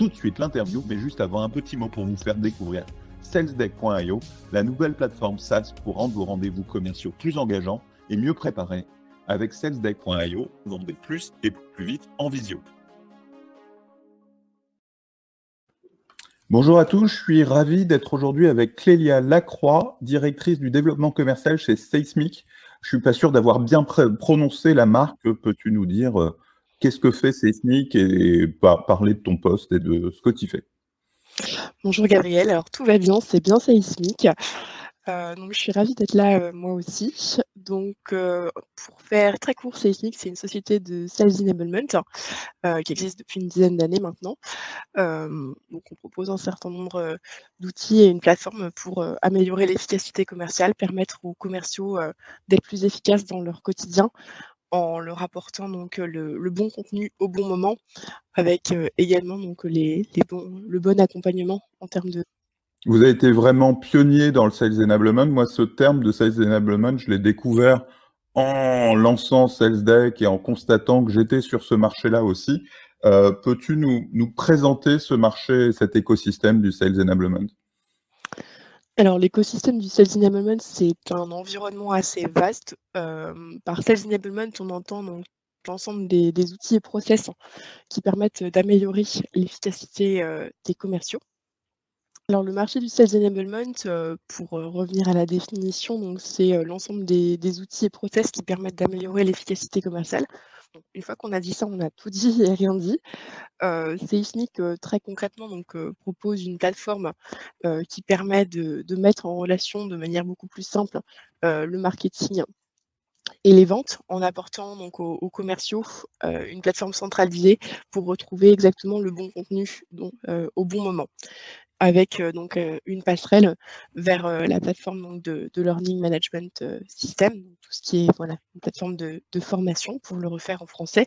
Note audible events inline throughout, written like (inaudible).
tout de suite l'interview, mais juste avant un petit mot pour vous faire découvrir salesdeck.io, la nouvelle plateforme SaaS pour rendre vos rendez-vous commerciaux plus engageants et mieux préparés. Avec salesdeck.io, vendez plus et plus vite en visio. Bonjour à tous, je suis ravi d'être aujourd'hui avec Clélia Lacroix, directrice du développement commercial chez Seismic. Je suis pas sûr d'avoir bien prononcé la marque. Peux-tu nous dire euh, Qu'est-ce que fait Seismic et parler de ton poste et de ce que tu fais? Bonjour Gabriel, alors tout va bien, c'est bien Seismic. Euh, donc, je suis ravie d'être là euh, moi aussi. Donc, euh, pour faire très court, Seismic, c'est une société de sales enablement qui existe depuis une dizaine d'années maintenant. donc, on propose un certain nombre d'outils et une plateforme pour améliorer l'efficacité commerciale, permettre aux commerciaux d'être plus efficaces dans leur quotidien en leur apportant donc le, bon contenu au bon moment, avec également donc les, le bon accompagnement en termes de. Vous avez été vraiment pionnier dans le sales enablement. Moi, ce terme de sales enablement, je l'ai découvert en lançant Sales Deck et en constatant que j'étais sur ce marché-là aussi. Euh, peux-tu nous, nous présenter ce marché, cet écosystème du sales enablement? Alors, l'écosystème du Sales Enablement, c'est un environnement assez vaste. par Sales Enablement, on entend donc l'ensemble des, outils et process qui permettent d'améliorer l'efficacité des commerciaux. Alors, le marché du Sales Enablement, pour revenir à la définition, c'est l'ensemble des outils et process qui permettent d'améliorer l'efficacité commerciale une fois qu'on a dit ça, on a tout dit (laughs) et rien dit. Euh, Seismic, euh, très concrètement, donc, euh, propose une plateforme qui permet de, mettre en relation de manière beaucoup plus simple le marketing et les ventes en apportant donc aux, commerciaux une plateforme centralisée pour retrouver exactement le bon contenu au bon moment. Avec donc une passerelle vers la plateforme de, Learning Management System, tout ce qui est voilà, une plateforme de, formation pour le refaire en français,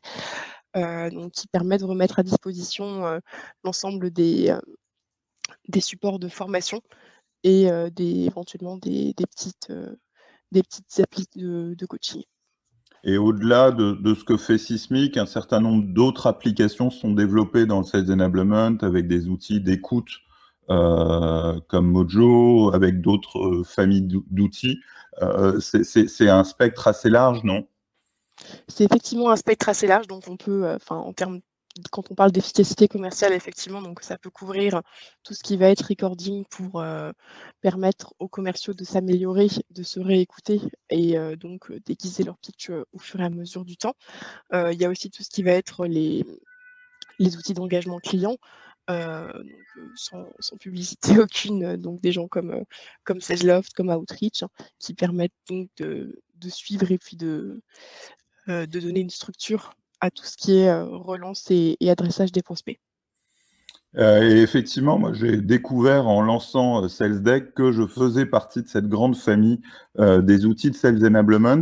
donc qui permet de remettre à disposition l'ensemble des, supports de formation et éventuellement des, petites, des petites applis de, coaching. Et au-delà de, de, ce que fait Sismic, un certain nombre d'autres applications sont développées dans le Sales Enablement avec des outils d'écoute euh, comme Mojo, avec d'autres euh, familles d'outils. Euh, c'est un spectre assez large, non? C'est effectivement un spectre assez large, donc on peut, enfin, en termes quand on parle d'efficacité commerciale, effectivement, donc ça peut couvrir tout ce qui va être recording pour permettre aux commerciaux de s'améliorer, de se réécouter et donc déguiser leur pitch au fur et à mesure du temps. Il y a aussi tout ce qui va être les, les outils d'engagement client, euh, sans, publicité (laughs) aucune, donc des gens comme, comme comme Outreach, hein, qui permettent donc de, suivre et puis de, de donner une structure à tout ce qui est relance et, adressage des prospects. et effectivement, moi j'ai découvert en lançant SalesDeck que je faisais partie de cette grande famille des outils de Sales Enablement.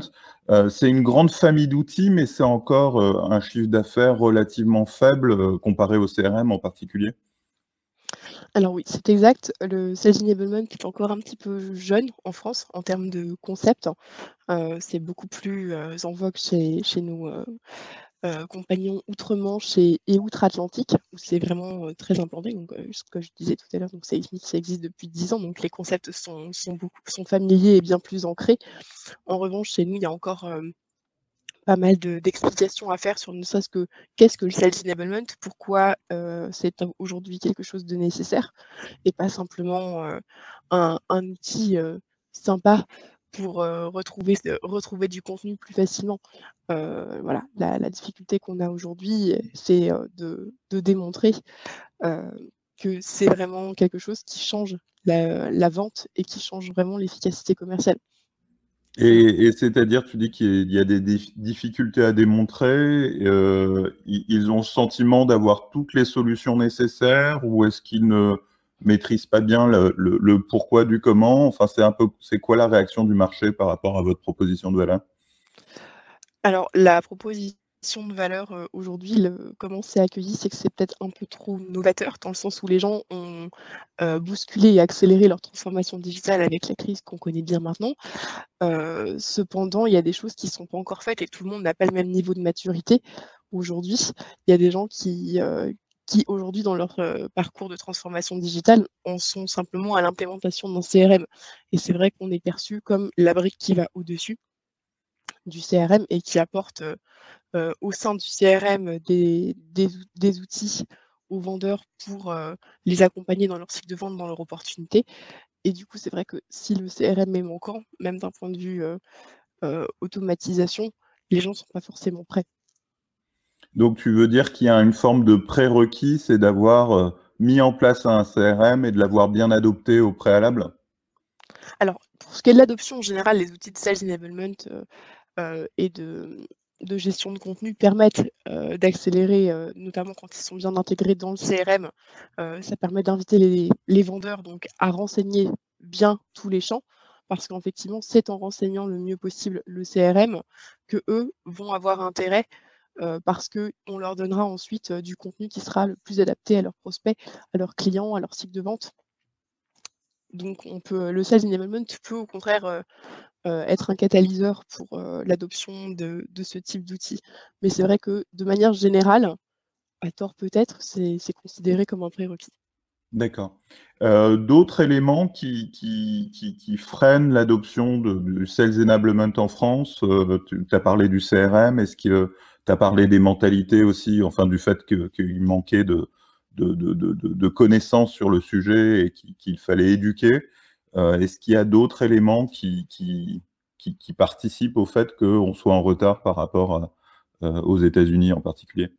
Euh, c'est une grande famille d'outils, mais c'est encore euh, un chiffre d'affaires relativement faible euh, comparé au CRM en particulier. Alors oui, c'est exact. Le Sales Enablement est encore un petit peu jeune en France en termes de concept. c'est beaucoup plus en vogue chez, chez nous euh, compagnons outre-Manche et, outre-Atlantique, où c'est vraiment euh, très implanté. Donc, euh, ce que je disais tout à l'heure, donc ça, existe depuis 10 ans, donc les concepts sont, beaucoup, familiers et bien plus ancrés. En revanche, chez nous, il y a encore pas mal d'explications à faire sur ne serait-ce que qu'est-ce que le sales enablement, pourquoi c'est aujourd'hui quelque chose de nécessaire et pas simplement un, outil sympa pour retrouver, retrouver du contenu plus facilement. voilà, la, difficulté qu'on a aujourd'hui, c'est de, démontrer que c'est vraiment quelque chose qui change la, vente et qui change vraiment l'efficacité commerciale. Et, c'est-à-dire, tu dis qu'il y a des difficultés à démontrer, ils ont le sentiment d'avoir toutes les solutions nécessaires ou est-ce qu'ils ne maîtrisent pas bien le, pourquoi du comment. Enfin, c'est un peu, c'est quoi la réaction du marché par rapport à votre proposition de valeur? Alors, la proposition de valeur aujourd'hui, comment c'est accueilli, c'est que c'est peut-être un peu trop novateur, dans le sens où les gens ont bousculé et accéléré leur transformation digitale avec la crise qu'on connaît bien maintenant. cependant, il y a des choses qui ne sont pas encore faites et tout le monde n'a pas le même niveau de maturité. Aujourd'hui, il y a des gens qui, qui aujourd'hui, dans leur parcours de transformation digitale, en sont simplement à l'implémentation d'un CRM. Et c'est vrai qu'on est perçu comme la brique qui va au-dessus du CRM et qui apporte au sein du CRM des, des, outils aux vendeurs pour les accompagner dans leur cycle de vente, dans leur opportunité. Et du coup, c'est vrai que si le CRM est manquant, même d'un point de vue automatisation, les gens ne sont pas forcément prêts. Donc, tu veux dire qu'il y a une forme de prérequis, c'est d'avoir mis en place un CRM et de l'avoir bien adopté au préalable? Alors, pour ce qui est de l'adoption en général, les outils de Sales Enablement et de, de gestion de contenu permettent d'accélérer, notamment quand ils sont bien intégrés dans le CRM. ça permet d'inviter les, vendeurs donc, à renseigner bien tous les champs, parce qu'effectivement, c'est en renseignant le mieux possible le CRM que eux vont avoir intérêt, parce qu'on leur donnera ensuite du contenu qui sera le plus adapté à leurs prospects, à leurs clients, à leur cycle de vente. Donc, le sales enablement peut au contraire être un catalyseur pour l'adoption de, ce type d'outils. Mais c'est vrai que de manière générale, à tort peut-être, c'est considéré comme un prérequis. D'accord. D'autres éléments qui, qui, freinent l'adoption du Sales Enablement en France, tu as parlé du CRM, est-ce que tu as parlé des mentalités aussi, enfin du fait qu'il manquait de, de, de, connaissances sur le sujet et qu'il fallait éduquer euh, est-ce qu'il y a d'autres éléments qui, qui, qui, participent au fait qu'on soit en retard par rapport euh, aux États-Unis en particulier?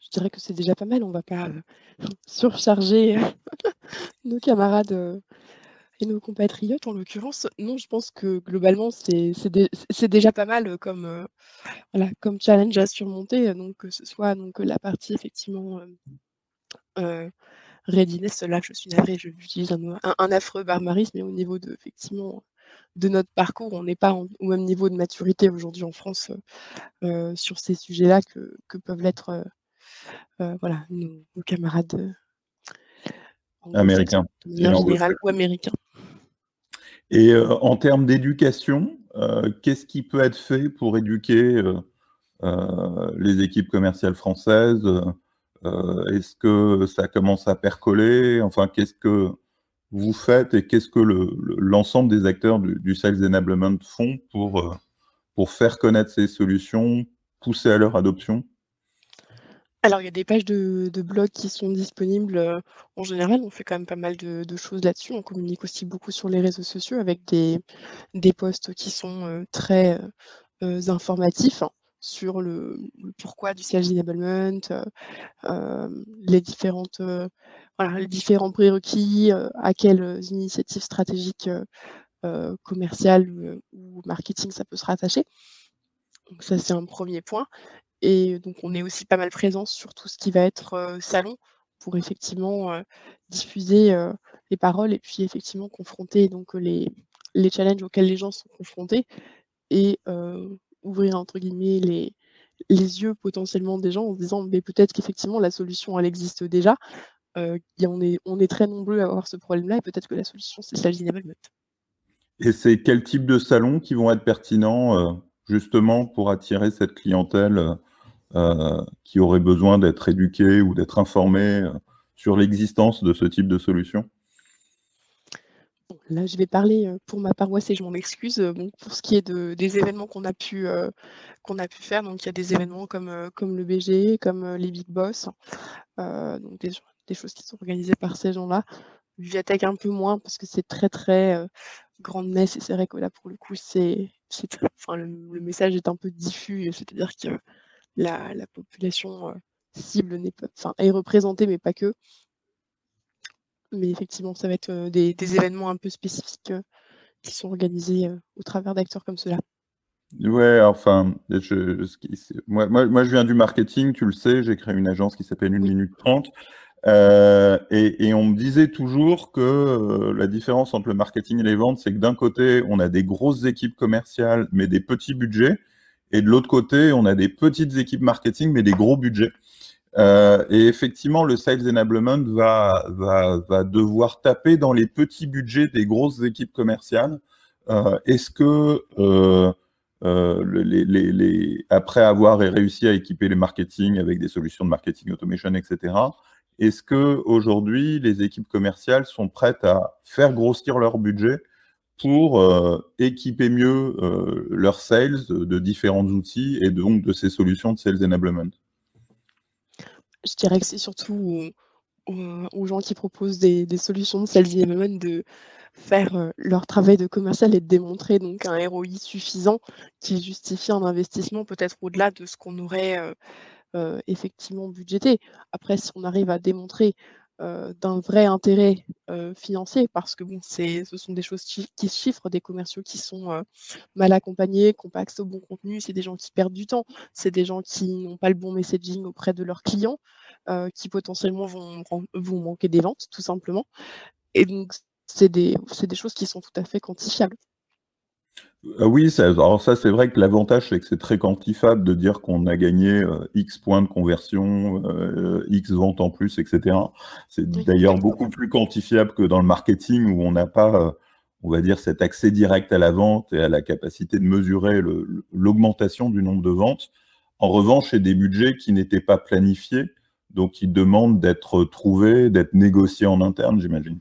Je dirais que c'est déjà pas mal. On ne va pas euh, (laughs) surcharger (laughs) nos camarades et nos compatriotes en l'occurrence. Non, je pense que globalement, c'est déjà pas mal comme, voilà, comme challenge à surmonter. Donc, que ce soit donc, la partie effectivement readiness, là, je suis navrée, j'utilise un, un, affreux barbarisme, mais au niveau de, effectivement, de notre parcours, on n'est pas au même niveau de maturité aujourd'hui en France euh, sur ces sujets-là que, peuvent l'être euh, euh, voilà, nos, camarades américains. général ou américains. Et en termes d'éducation, qu'est-ce qui peut être fait pour éduquer les équipes commerciales françaises euh, est-ce que ça commence à percoler? Enfin, qu'est-ce que vous faites et qu'est-ce que l'ensemble des acteurs du, Sales Enablement font pour, euh, pour faire connaître ces solutions, pousser à leur adoption? Alors, il y a des pages de, blog qui sont disponibles. Euh, en général, on fait quand même pas mal de, choses là-dessus. On communique aussi beaucoup sur les réseaux sociaux avec des, posts qui sont très informatifs sur le, pourquoi du sales enablement, euh, euh, les différentes euh, les différents prérequis, à quelles initiatives stratégiques commerciales ou marketing ça peut se rattacher. Donc ça c'est un premier point. Et donc on est aussi pas mal présent sur tout ce qui va être salon pour effectivement diffuser les paroles et puis effectivement confronter donc les, les challenges auxquels les gens sont confrontés et ouvrir entre guillemets les, les yeux potentiellement des gens en se disant mais peut-être qu'effectivement la solution elle existe déjà. On, est, on est très nombreux à avoir ce problème-là et peut-être que la solution c'est le Enablement. Et c'est quel type de salons qui vont être pertinents justement pour attirer cette clientèle euh, qui aurait besoin d'être éduquée ou d'être informée sur l'existence de ce type de solution? Là, je vais parler pour ma paroisse et je m'en excuse. pour ce qui est de, des événements qu'on a pu qu'on a pu faire, donc il y a des événements comme comme le BG, comme les Big Boss, donc des, choses qui sont organisées par ces gens-là. Viatech un peu moins parce que c'est très très grande messe et c'est vrai que là pour le coup c'est enfin le, message est un peu diffus, c'est-à-dire que la, la population cible n'est pas, enfin est représentée mais pas que. Mais effectivement, ça va être des, événements un peu spécifiques qui sont organisés au travers d'acteurs comme cela. Ouais, enfin, je, moi, moi, je viens du marketing, tu le sais, j'ai créé une agence qui s'appelle 1 minute 30. et, on me disait toujours que la différence entre le marketing et les ventes, c'est que d'un côté, on a des grosses équipes commerciales, mais des petits budgets, et de l'autre côté, on a des petites équipes marketing, mais des gros budgets. Euh, et effectivement, le Sales Enablement va, va, va, devoir taper dans les petits budgets des grosses équipes commerciales. Euh, Est-ce que, euh, euh les, les, les, après avoir réussi à équiper les marketing avec des solutions de marketing automation, etc., est-ce que aujourd'hui les équipes commerciales sont prêtes à faire grossir leur budget pour euh, équiper mieux euh, leurs sales de, différents outils et donc de ces solutions de sales enablement je dirais que c'est surtout aux, gens qui proposent des, solutions de sales enablement de faire euh, leur travail de commercial et de démontrer donc un ROI suffisant qui justifie un investissement peut-être au-delà de ce qu'on aurait euh, effectivement budgété. Après, si on arrive à démontrer d'un vrai intérêt financier, parce que bon, ce sont des choses qui, se chiffrent, des commerciaux qui sont mal accompagnés, qui n'ont pas accès au bon contenu, c'est des gens qui perdent du temps, c'est des gens qui n'ont pas le bon messaging auprès de leurs clients, qui potentiellement vont, vont manquer des ventes, tout simplement. Et donc, c'est des, des choses qui sont tout à fait quantifiables. Euh, oui, ça, alors ça c'est vrai que l'avantage c'est que c'est très quantifiable de dire qu'on a gagné euh, X points de conversion, euh, X ventes en plus, etc. C'est d'ailleurs beaucoup plus quantifiable que dans le marketing où on n'a pas, on va dire, cet accès direct à la vente et à la capacité de mesurer l'augmentation du nombre de ventes. En revanche, c'est des budgets qui n'étaient pas planifiés, donc qui demandent d'être trouvés, d'être négociés en interne, j'imagine.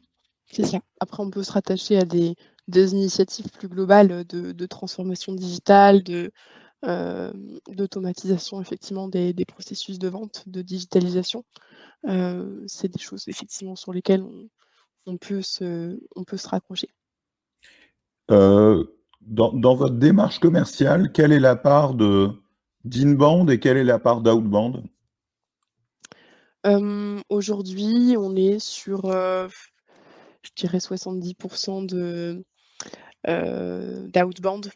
C'est ça. Après, on peut se rattacher à des des initiatives plus globales de, transformation digitale, de, euh, d'automatisation effectivement des, processus de vente, de digitalisation. Euh, c'est des choses effectivement sur lesquelles on, peut, se, on peut se raccrocher. Euh, dans, votre démarche commerciale, quelle est la part de d'inbound et quelle est la part d'outbound? Aujourd'hui, on est sur, je dirais, 70% de, euh, d'outbound.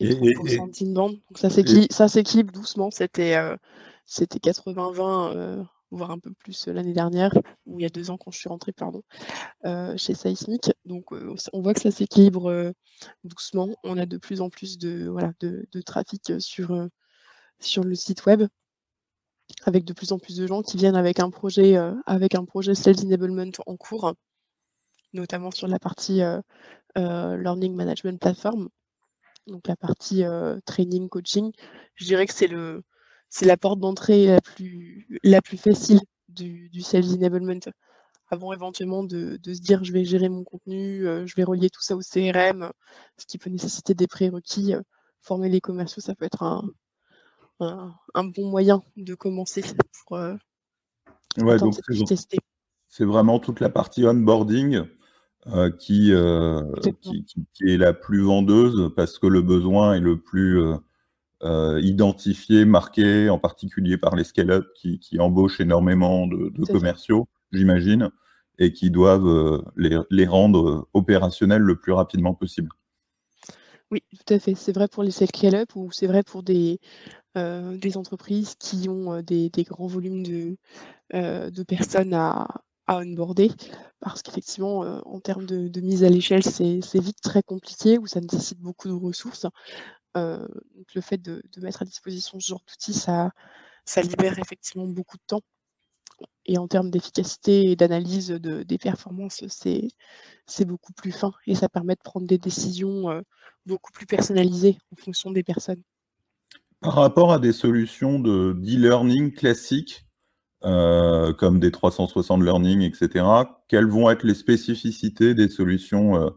Et, d'inbound. Donc ça s'équilibre doucement. C'était euh, c'était 80-20, euh, voire un peu plus l'année dernière, ou il y a deux ans quand je suis rentrée, pardon, chez Seismic. Donc on voit que ça s'équilibre doucement. On a de plus en plus de, voilà, de, de trafic sur, sur le site web avec de plus en plus de gens qui viennent avec un projet, avec un projet Sales Enablement en cours notamment sur la partie euh, euh, Learning Management Platform, donc la partie euh, training, coaching. Je dirais que c'est le c'est la porte d'entrée la plus, la plus facile du, du Sales Enablement avant éventuellement de, se dire je vais gérer mon contenu, je vais relier tout ça au CRM, ce qui peut nécessiter des prérequis. former les commerciaux, ça peut être un, un, bon moyen de commencer pour ouais, donc tester. C'est vraiment toute la partie onboarding euh, qui, euh, qui, qui, est la plus vendeuse parce que le besoin est le plus euh, identifié, marqué, en particulier par les scale-up qui, qui, embauchent énormément de, de commerciaux, j'imagine, et qui doivent les, les, rendre opérationnels le plus rapidement possible. Oui, tout à fait. C'est vrai pour les scale-up ou c'est vrai pour des, des entreprises qui ont des, des grands volumes de, de personnes à, à onboarder parce qu'effectivement, euh, en termes de, mise à l'échelle, c'est vite très compliqué ou ça nécessite beaucoup de ressources. Euh, donc le fait de, mettre à disposition ce genre d'outils, ça, ça libère effectivement beaucoup de temps. Et en termes d'efficacité et d'analyse de, des performances, c'est beaucoup plus fin et ça permet de prendre des décisions euh, beaucoup plus personnalisées en fonction des personnes. Par rapport à des solutions de d'e-learning classiques, euh, comme des 360 learning, etc. Quelles vont être les spécificités des solutions euh,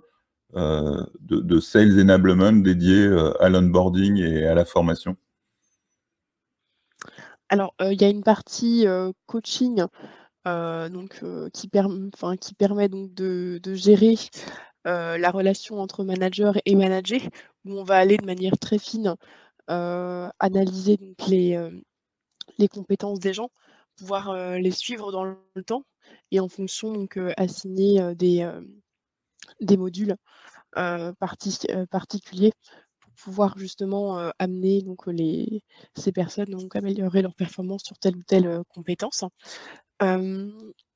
euh, de, sales enablement dédiées à l'onboarding et à la formation? Alors, il y a une partie coaching donc, qui, permet donc de, gérer la relation entre manager et manager, où on va aller de manière très fine analyser donc, les compétences des gens pouvoir les suivre dans le temps et en fonction, donc, assigner des, des modules particuliers pour pouvoir justement amener donc les ces personnes donc améliorer leur performance sur telle ou telle compétence.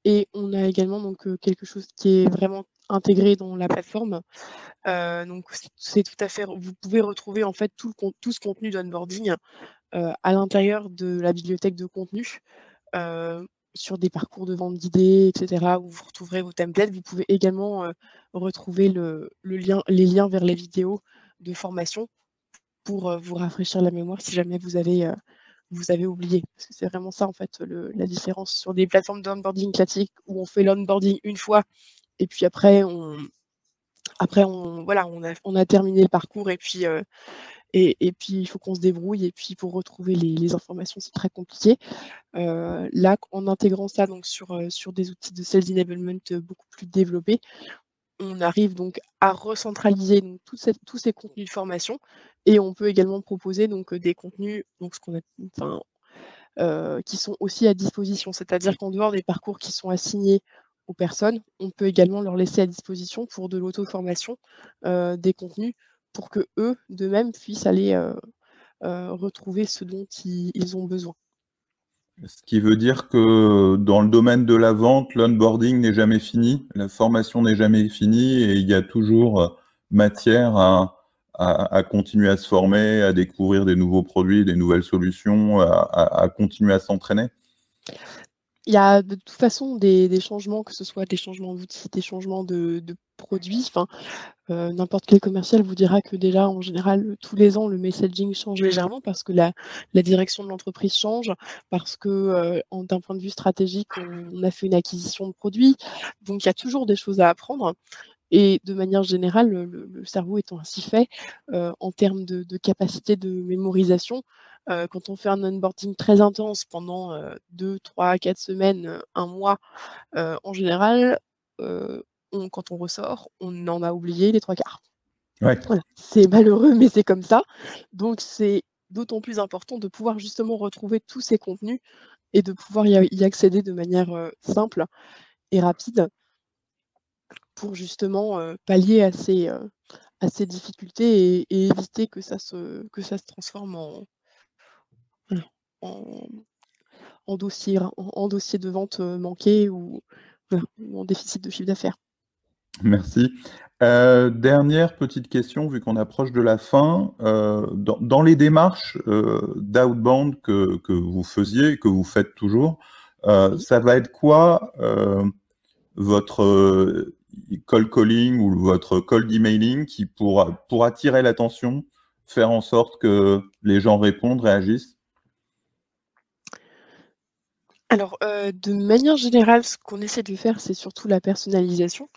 et on a également donc quelque chose qui est vraiment intégré dans la plateforme. donc c'est tout à fait vous pouvez retrouver en fait tout le tout ce contenu d'onboarding à l'intérieur de la bibliothèque de contenu sur des parcours de vente d'idées, etc., où vous retrouverez vos templates. Vous pouvez également retrouver le, lien, les liens vers les vidéos de formation pour vous rafraîchir la mémoire si jamais vous avez, oublié. C'est vraiment ça, en fait, la différence sur des plateformes d'onboarding classiques où on fait l'onboarding une fois et puis après, on, on a terminé le parcours et puis, et, puis, il faut qu'on se débrouille. Et puis, pour retrouver les, informations, c'est très compliqué. Euh, là, en intégrant ça donc, sur, euh, sur des outils de sales enablement euh, beaucoup plus développés, on arrive donc à recentraliser tous ces contenus de formation. Et on peut également proposer donc, des contenus donc, ce qu'on a, enfin, qui sont aussi à disposition. C'est-à-dire qu'en dehors des parcours qui sont assignés aux personnes, on peut également leur laisser à disposition pour de l'auto-formation des contenus pour que eux, de même, puissent aller retrouver ce dont ils, ont besoin. Ce qui veut dire que dans le domaine de la vente, l'onboarding n'est jamais fini, la formation n'est jamais finie et il y a toujours matière à, continuer à se former, à découvrir des nouveaux produits, des nouvelles solutions, à, continuer à s'entraîner. Il y a de toute façon des, changements, que ce soit des changements d'outils, des changements de, de produits. Enfin, euh, n'importe quel commercial vous dira que déjà, en général, tous les ans, le messaging change légèrement parce que la, direction de l'entreprise change, parce que euh, d'un point de vue stratégique, on, a fait une acquisition de produits. Donc, il y a toujours des choses à apprendre. Et de manière générale, le, cerveau étant ainsi fait, euh, en termes de, capacité de mémorisation, quand on fait un onboarding très intense pendant 2, 3, 4 semaines, un mois, en général, quand on ressort, on en a oublié les trois quarts. C'est malheureux, mais c'est comme ça. Donc c'est d'autant plus important de pouvoir justement retrouver tous ces contenus et de pouvoir y accéder de manière simple et rapide pour justement pallier à ces, à ces difficultés et, éviter que ça se, que ça se transforme en, en, dossier, en, dossier de vente manqué ou en déficit de chiffre d'affaires. Merci. Euh, dernière petite question, vu qu'on approche de la fin. Euh, dans, les démarches euh, d'outbound que, que, vous faisiez, que vous faites toujours, ça va être quoi votre call calling ou votre call emailing qui pourra, pour attirer l'attention, faire en sorte que les gens répondent, réagissent? Alors, de manière générale, ce qu'on essaie de faire, c'est surtout la personnalisation.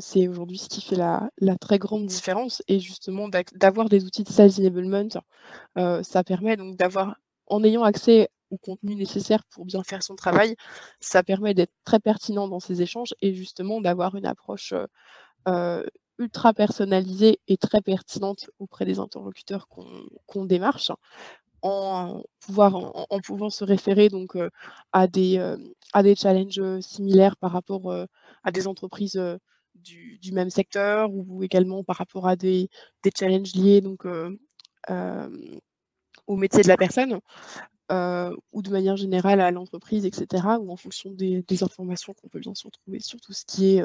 c'est aujourd'hui ce qui fait la très grande différence et justement d'avoir des outils de sales enablement, ça permet donc d'avoir en ayant accès au contenu nécessaire pour bien faire son travail, ça permet d'être très pertinent dans ces échanges et justement d'avoir une approche, ultra personnalisée et très pertinente auprès des interlocuteurs qu'on démarche en, en, pouvant se référer donc, à, des, à des challenges similaires par rapport à des entreprises du, du, même secteur ou également par rapport à des, des challenges liés donc, au métier de la personne. ou de manière générale à l'entreprise, etc., ou en fonction des, informations qu'on peut bien sûr trouver sur tout ce qui est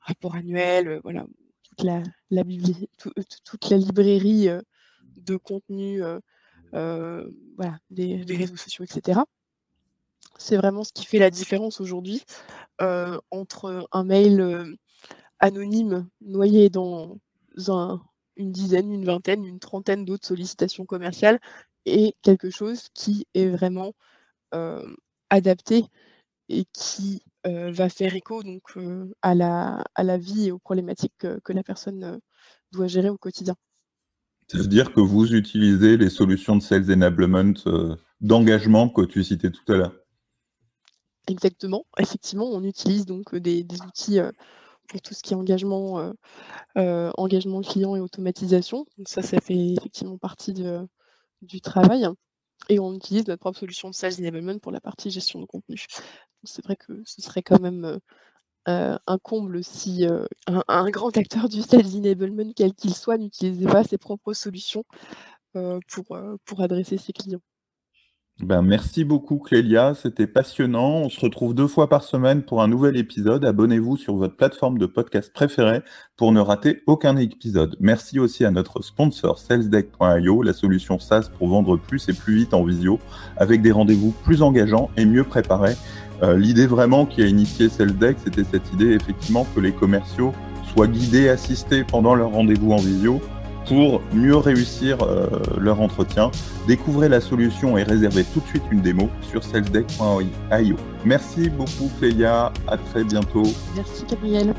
rapport annuel, voilà, toute la, la, toute la librairie de contenu euh, voilà, des, réseaux sociaux, etc. C'est vraiment ce qui fait la différence aujourd'hui euh, entre un mail euh, anonyme noyé dans une dizaine, une vingtaine, une trentaine d'autres sollicitations commerciales et quelque chose qui est vraiment adapté et qui va faire écho donc, à, la, à la vie et aux problématiques que la personne doit gérer au quotidien. Ça veut dire que vous utilisez les solutions de sales enablement euh, d'engagement que tu citais tout à l'heure. Exactement. Effectivement, on utilise donc euh, des, outils euh, pour tout ce qui est engagement, engagement client et automatisation. Donc ça, ça fait effectivement partie du travail. Et on utilise notre propre solution de sales enablement pour la partie gestion de contenu. C'est vrai que ce serait quand même un comble si un, grand acteur du sales enablement, quel qu'il soit, n'utilisait pas ses propres solutions pour, pour adresser ses clients. Ben, merci beaucoup Clélia, c'était passionnant. On se retrouve deux fois par semaine pour un nouvel épisode. Abonnez-vous sur votre plateforme de podcast préférée pour ne rater aucun épisode. Merci aussi à notre sponsor salesdeck.io, la solution SaaS pour vendre plus et plus vite en visio, avec des rendez-vous plus engageants et mieux préparés. Euh, l'idée vraiment qui a initié SalesDeck, c'était cette idée effectivement que les commerciaux soient guidés, assistés pendant leur rendez-vous en visio pour mieux réussir euh, leur entretien. Découvrez la solution et réservez tout de suite une démo sur salesdeck.io. Merci beaucoup Clélia, à très bientôt. Merci Gabriel.